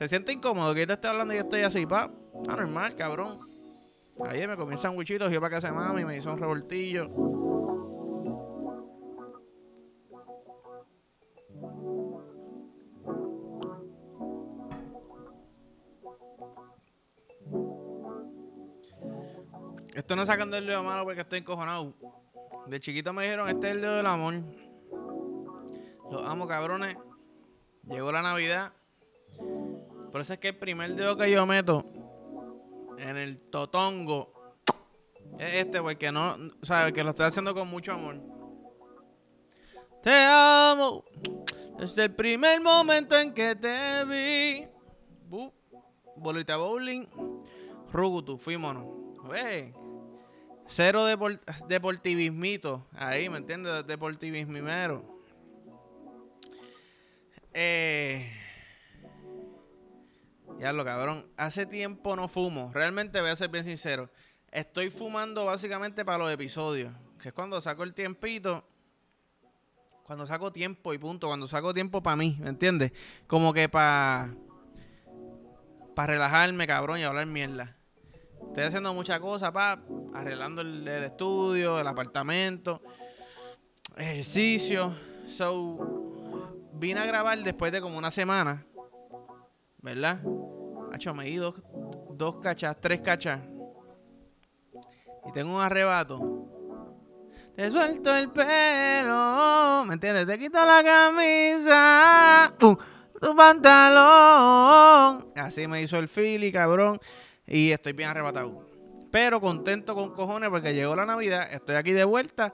Se siente incómodo que yo te esté hablando y yo estoy así, pa. Ah, normal, cabrón. Ayer me comí un sandwichito, fui para casa de mami, me hizo un revoltillo. Esto no sacando el dedo malo porque estoy encojonado. De chiquito me dijeron, este es el dedo del amor. Los amo, cabrones. Llegó la Navidad. Por eso es que el primer dedo que yo meto en el totongo es este, porque no, sabes que lo estoy haciendo con mucho amor. Te amo desde el primer momento en que te vi. bolita bowling, Rugutu, fuímonos. Wey. Cero deportivismito. Ahí, ¿me entiendes? Deportivismimero. Eh. Ya lo cabrón. Hace tiempo no fumo. Realmente voy a ser bien sincero. Estoy fumando básicamente para los episodios. Que es cuando saco el tiempito. Cuando saco tiempo y punto. Cuando saco tiempo para mí. ¿Me entiendes? Como que para. Para relajarme, cabrón, y hablar mierda. Estoy haciendo muchas cosas, pa. Arreglando el, el estudio, el apartamento. Ejercicio. So. Vine a grabar después de como una semana. ¿Verdad? Hacho, me di dos, dos cachas, tres cachas. Y tengo un arrebato. Te suelto el pelo. ¿Me entiendes? Te quito la camisa. Uh, tu pantalón. Así me hizo el fili, cabrón. Y estoy bien arrebatado. Pero contento con cojones porque llegó la Navidad. Estoy aquí de vuelta.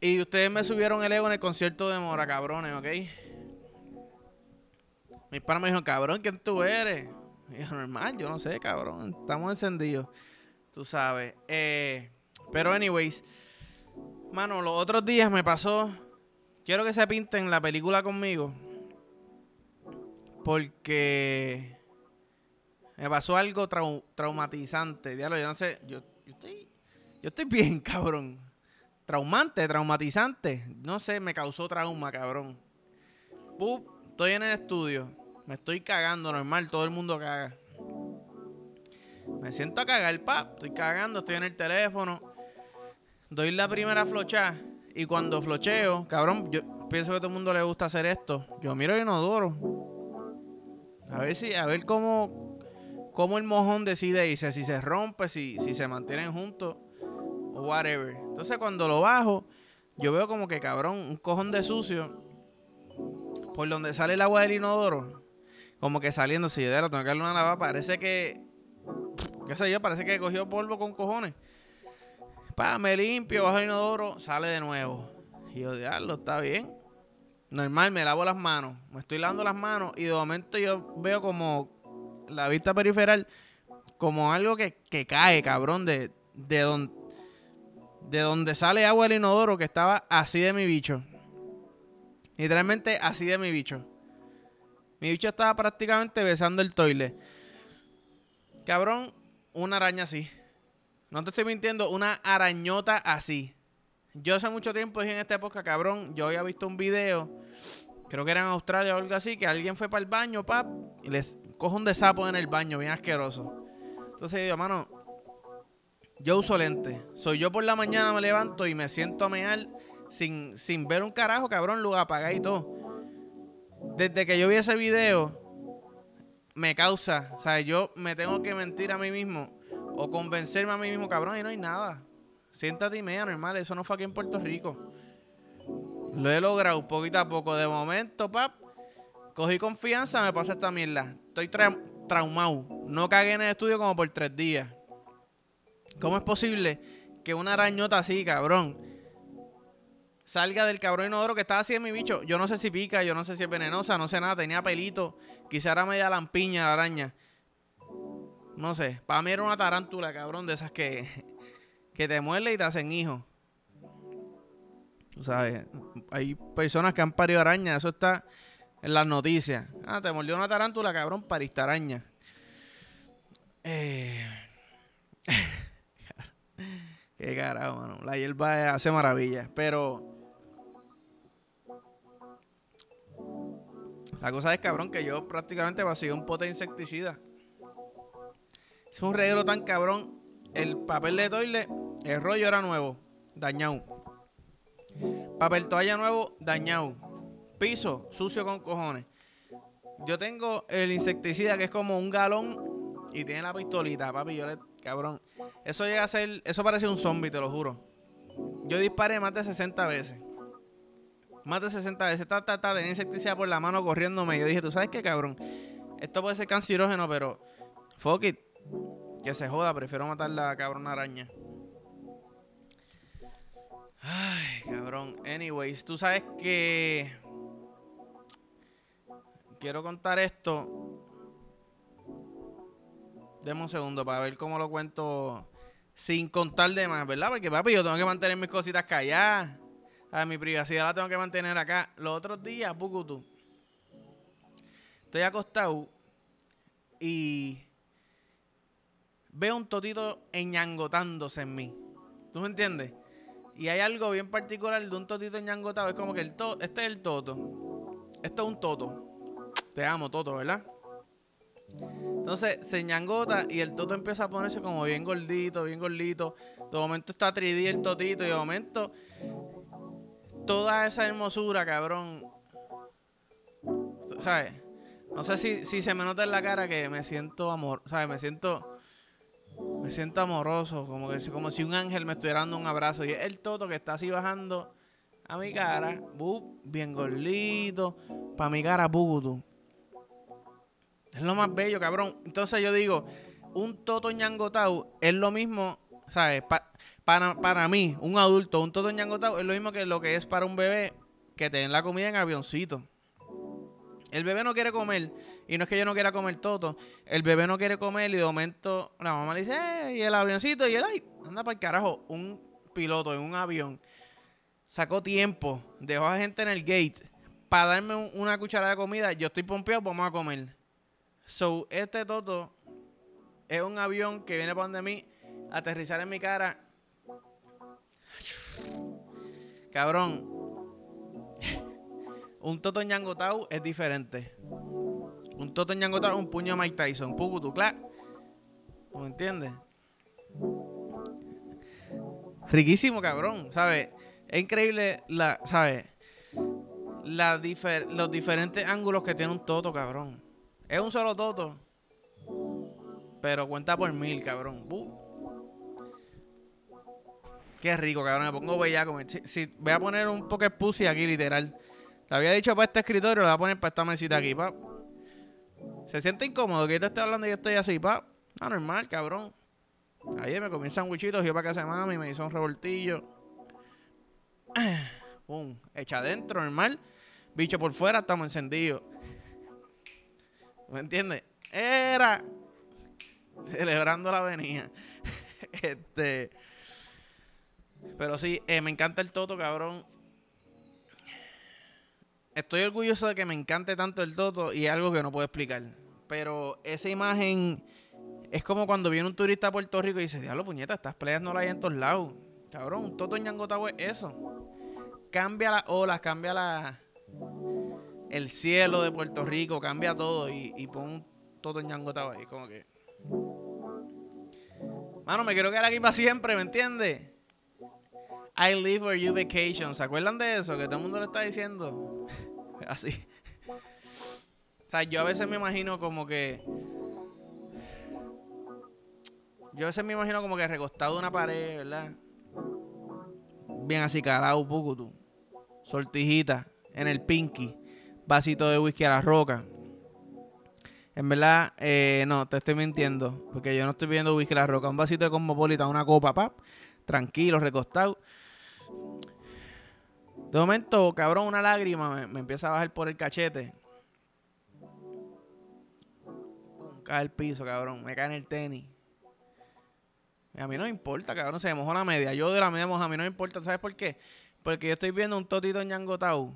Y ustedes me subieron el ego en el concierto de Mora, cabrones, ¿ok? Mis padres me dijeron, cabrón, ¿quién tú eres? Y yo, normal, yo no sé, cabrón. Estamos encendidos. Tú sabes. Eh, pero, anyways. Mano, los otros días me pasó. Quiero que se pinten la película conmigo. Porque. Me pasó algo traumatizante. Diablo, yo no sé. Yo, estoy. Yo estoy bien, cabrón. Traumante, traumatizante. No sé, me causó trauma, cabrón. estoy en el estudio me estoy cagando normal, todo el mundo caga. Me siento a cagar, pap. Estoy cagando, estoy en el teléfono. Doy la primera flocha. Y cuando flocheo, cabrón, yo pienso que a todo el mundo le gusta hacer esto. Yo miro el inodoro. A ver si, a ver cómo, cómo el mojón decide irse. Si se rompe, si, si se mantienen juntos. O whatever. Entonces cuando lo bajo, yo veo como que cabrón, un cojón de sucio. Por donde sale el agua del inodoro como que saliendo, si yo tengo que darle una lavada, parece que, qué sé yo, parece que cogió polvo con cojones. Pa, me limpio, bajo el inodoro, sale de nuevo. Y yo, diablo, está bien. Normal, me lavo las manos. Me estoy lavando las manos y de momento yo veo como la vista periferal, como algo que, que cae, cabrón, de, de, de donde sale agua del inodoro, que estaba así de mi bicho. Literalmente así de mi bicho. Mi bicho estaba prácticamente besando el toile. Cabrón, una araña así. No te estoy mintiendo, una arañota así. Yo hace mucho tiempo dije en esta época, cabrón, yo había visto un video, creo que era en Australia o algo así, que alguien fue para el baño, pap, y les cojo un de sapo en el baño, bien asqueroso. Entonces yo, mano, yo uso lente. Soy yo por la mañana me levanto y me siento a mear sin, sin ver un carajo, cabrón, lo apagué y todo desde que yo vi ese video, me causa, o sea, yo me tengo que mentir a mí mismo o convencerme a mí mismo, cabrón, y no hay nada. Siéntate y mea, normal, eso no fue aquí en Puerto Rico. Lo he logrado poquito a poco. De momento, pap, cogí confianza, me pasa esta mierda. Estoy traumado. No cagué en el estudio como por tres días. ¿Cómo es posible que una arañota así, cabrón, salga del cabrón inodoro que estaba así en mi bicho. Yo no sé si pica, yo no sé si es venenosa, no sé nada, tenía pelito. Quizá era media lampiña la araña. No sé, para mí era una tarántula, cabrón, de esas que, que te muerde y te hacen hijo. Tú sabes, hay personas que han parido araña, eso está en las noticias. Ah, te mordió una tarántula, cabrón, pariste araña. Eh... Qué carajo, mano. La hierba hace maravillas. Pero La cosa es, cabrón, que yo prácticamente vacío un pote de insecticida. Es un reguero tan cabrón. El papel de toile, el rollo era nuevo, dañado. Papel toalla nuevo, dañado. Piso, sucio con cojones. Yo tengo el insecticida que es como un galón y tiene la pistolita, papi. Yo le, cabrón. Eso llega a ser, eso parece un zombie, te lo juro. Yo disparé más de 60 veces. Más de 60 veces. Está, está, está, tenía insecticida por la mano corriéndome. Yo dije, ¿tú sabes qué, cabrón? Esto puede ser cancerógeno, pero fuck it. Que se joda, prefiero matar la cabrón araña. Ay, cabrón. Anyways, tú sabes que. Quiero contar esto. Deme un segundo para ver cómo lo cuento sin contar de más, ¿verdad? Porque papi, yo tengo que mantener mis cositas calladas. A mi privacidad la tengo que mantener acá. Los otros días, Pucutu. Estoy acostado y veo un totito enyangotándose en mí. ¿Tú me entiendes? Y hay algo bien particular de un totito ñangotado. Es como que el to este es el toto. Esto es un toto. Te amo, toto, ¿verdad? Entonces se ñangota y el toto empieza a ponerse como bien gordito, bien gordito. De momento está 3D el totito y de momento toda esa hermosura, cabrón. ¿Sabes? No sé si, si se me nota en la cara que me siento amor, ¿sabes? Me siento me siento amoroso, como que como si un ángel me estuviera dando un abrazo. Y es el toto que está así bajando a mi cara, bien gordito, para mi cara, bugutu. Es lo más bello, cabrón. Entonces yo digo, un toto ñangotau es lo mismo, ¿sabes? para, para mí, un adulto, un toto ñangotau es lo mismo que lo que es para un bebé que te den la comida en avioncito. El bebé no quiere comer. Y no es que yo no quiera comer todo. El bebé no quiere comer y de momento la mamá le dice, eh, y el avioncito, y él, ay, anda para el carajo. Un piloto en un avión sacó tiempo, dejó a gente en el gate para darme una cucharada de comida. Yo estoy pompeado, vamos a comer. So, este Toto es un avión que viene para donde mí, aterrizar en mi cara. Cabrón, un Toto ñangotau es diferente. Un Toto ñangotau es un puño de Mike Tyson. Pucutu, clac. ¿Tú me entiendes? Riquísimo, cabrón. ¿Sabes? Es increíble la, ¿sabes? Los diferentes ángulos que tiene un Toto, cabrón. Es un solo Toto. Pero cuenta por mil, cabrón. Qué rico, cabrón. Me pongo bellaco. Si, voy a poner un poco de pussy aquí, literal. Le había dicho para este escritorio, lo voy a poner para esta mesita aquí, pa. Se siente incómodo que yo te esté hablando y yo estoy así, pa. Ah, normal, cabrón. Ayer me comí un sandwichito, yo para casa de mami, me hizo un revoltillo. Pum, echa adentro, normal. Bicho por fuera, estamos encendidos. ¿Me entiendes? Era celebrando la avenida. este. Pero sí, eh, me encanta el toto, cabrón estoy orgulloso de que me encante tanto el Toto y es algo que no puedo explicar. Pero esa imagen es como cuando viene un turista a Puerto Rico y dice, diablo puñeta, estas playas no las hay en todos lados. Cabrón, un Toto en Ñangotagua es eso. Cambia las olas, cambia la, el cielo de Puerto Rico, cambia todo y, y pon un Toto en Ñangotagua ahí, como que... Mano, me quiero quedar aquí para siempre, ¿me entiendes? I live where you vacation. ¿Se acuerdan de eso? Que todo el mundo lo está diciendo. Así. O sea, yo a veces me imagino como que. Yo a veces me imagino como que recostado una pared, ¿verdad? Bien así, carao, pucutu. Sortijita en el pinky. Vasito de whisky a la roca. En verdad, eh, no, te estoy mintiendo. Porque yo no estoy viendo whisky a la roca. Un vasito de cosmopolita, una copa, pap. Tranquilo, recostado. De momento, cabrón, una lágrima me, empieza a bajar por el cachete. cae el piso, cabrón. Me cae en el tenis. a mí no me importa, cabrón. Se me mojó la media. Yo de la media moja, a mí no me importa. ¿Sabes por qué? Porque yo estoy viendo un totito ñangotao,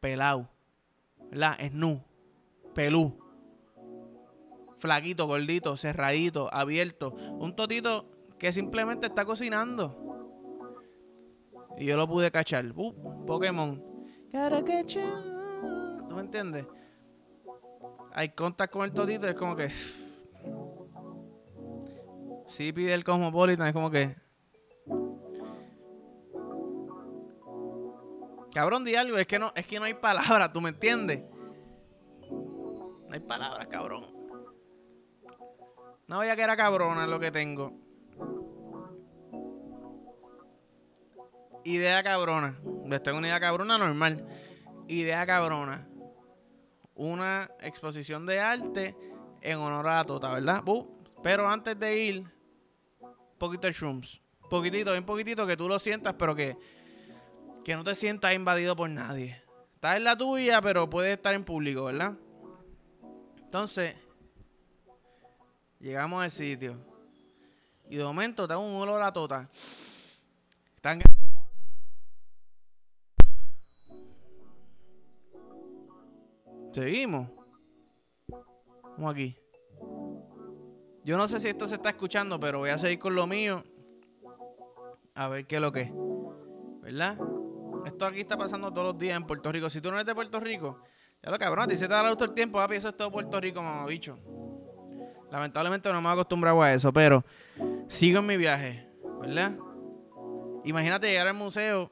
pelado. ¿Verdad? Es nu. Pelú. Flaquito, gordito, cerradito, abierto. Un totito que simplemente está cocinando. Y yo lo pude cachar. Uh, Pokémon. ¿Tú me entiendes? hay contact con el totito, es como que. Si pide el Cosmopolitan, es como que. Cabrón, di algo, es que no, es que no hay palabras, ¿tú me entiendes? No hay palabras, cabrón. No voy que era cabrona lo que tengo. Idea cabrona. Les tengo una idea cabrona normal. Idea cabrona. Una exposición de arte en honor a la tota, ¿verdad? Pero antes de ir, poquito de shrooms. Poquitito, bien poquitito, que tú lo sientas, pero que, que no te sientas invadido por nadie. Estás en la tuya, pero puedes estar en público, ¿verdad? Entonces, llegamos al sitio. Y de momento te da un olor a tota. Están Seguimos. Vamos aquí. Yo no sé si esto se está escuchando, pero voy a seguir con lo mío. A ver qué es lo que es. ¿Verdad? Esto aquí está pasando todos los días en Puerto Rico. Si tú no eres de Puerto Rico, ya lo cabrón, ti se te da la luz todo el tiempo, papi. Eso es todo Puerto Rico, mamá bicho. Lamentablemente no me he acostumbrado a eso, pero sigo en mi viaje, ¿verdad? Imagínate llegar al museo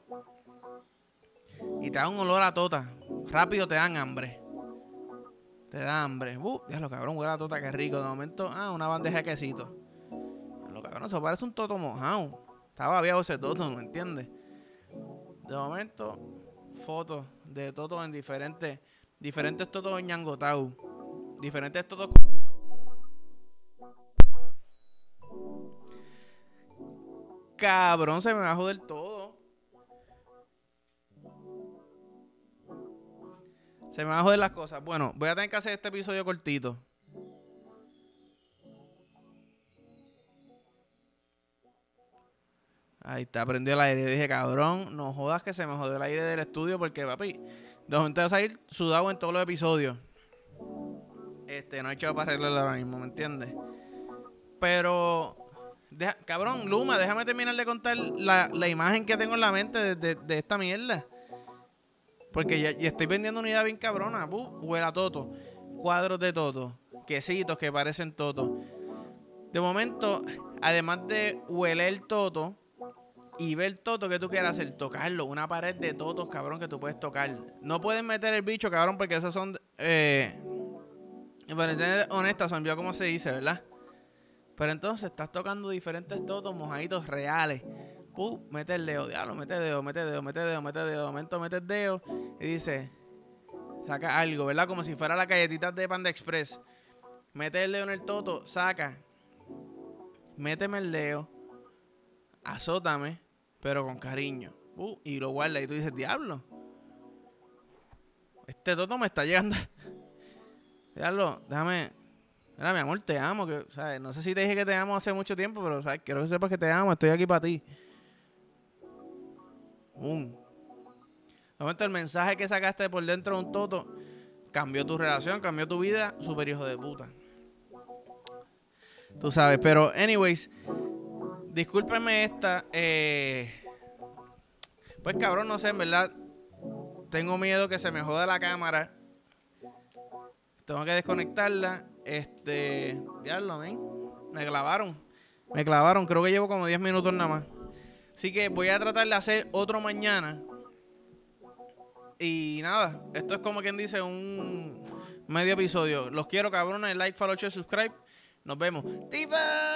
y te da un olor a tota. Rápido te dan hambre. Te da hambre. Uh, lo cabrón, huele a tota, que rico. De momento, ah, una bandeja de quesito. Lo cabrón, eso parece un toto mojado. Estaba viejo ese toto, ¿me entiendes? De momento, fotos de totos en diferentes, diferentes totos en Ñangotau. Diferentes totos. Cabrón, se me bajó del todo. Se me van a joder las cosas. Bueno, voy a tener que hacer este episodio cortito. Ahí está, prendió el aire. Dije, cabrón, no jodas que se me jode el aire del estudio porque, papi, de momento a salir sudado en todos los episodios. Este, no he hecho para arreglarlo ahora mismo, ¿me entiendes? Pero, cabrón, Luma, déjame terminar de contar la, imagen que tengo en la mente de esta mierda. Porque ya, estoy vendiendo una idea bien cabrona. Uh, huela toto. Cuadros de toto. Quesitos que parecen toto. De momento, además de hueler el toto y ver toto que tú quieras hacer, tocarlo. Una pared de totos, cabrón, que tú puedes tocar. No puedes meter el bicho, cabrón, porque esos son. Eh, para ser honesta, son yo como se dice, ¿verdad? Pero entonces estás tocando diferentes totos mojaditos reales mete el dedo, diablo, mete dedo, mete dedo, mete dedo, mete dedo, momento mete el dedo y dice, saca algo, ¿verdad? Como si fuera la galletita de Panda Express. Mete el dedo en el toto, saca, méteme el dedo, azótame, pero con cariño. Uh, y lo guarda y tú dices, diablo. Este toto me está llegando. Diablo, déjame. Mira, mi amor, te amo. No sé si te dije que te amo hace mucho tiempo, pero ¿sabes? quiero que sepas que te amo. Estoy aquí para ti. De momento el mensaje que sacaste por dentro de un toto cambió tu relación, cambió tu vida, super hijo de puta. Tú sabes, pero anyways, discúlpeme esta. Eh, pues cabrón, no sé, en verdad. Tengo miedo que se me joda la cámara. Tengo que desconectarla. Este. Diablo, Me clavaron. Me clavaron. Creo que llevo como 10 minutos nada más. Así que voy a tratar de hacer otro mañana. Y nada, esto es como quien dice un medio episodio. Los quiero, cabrones. Like, follow, share, subscribe. Nos vemos. ¡Tipa!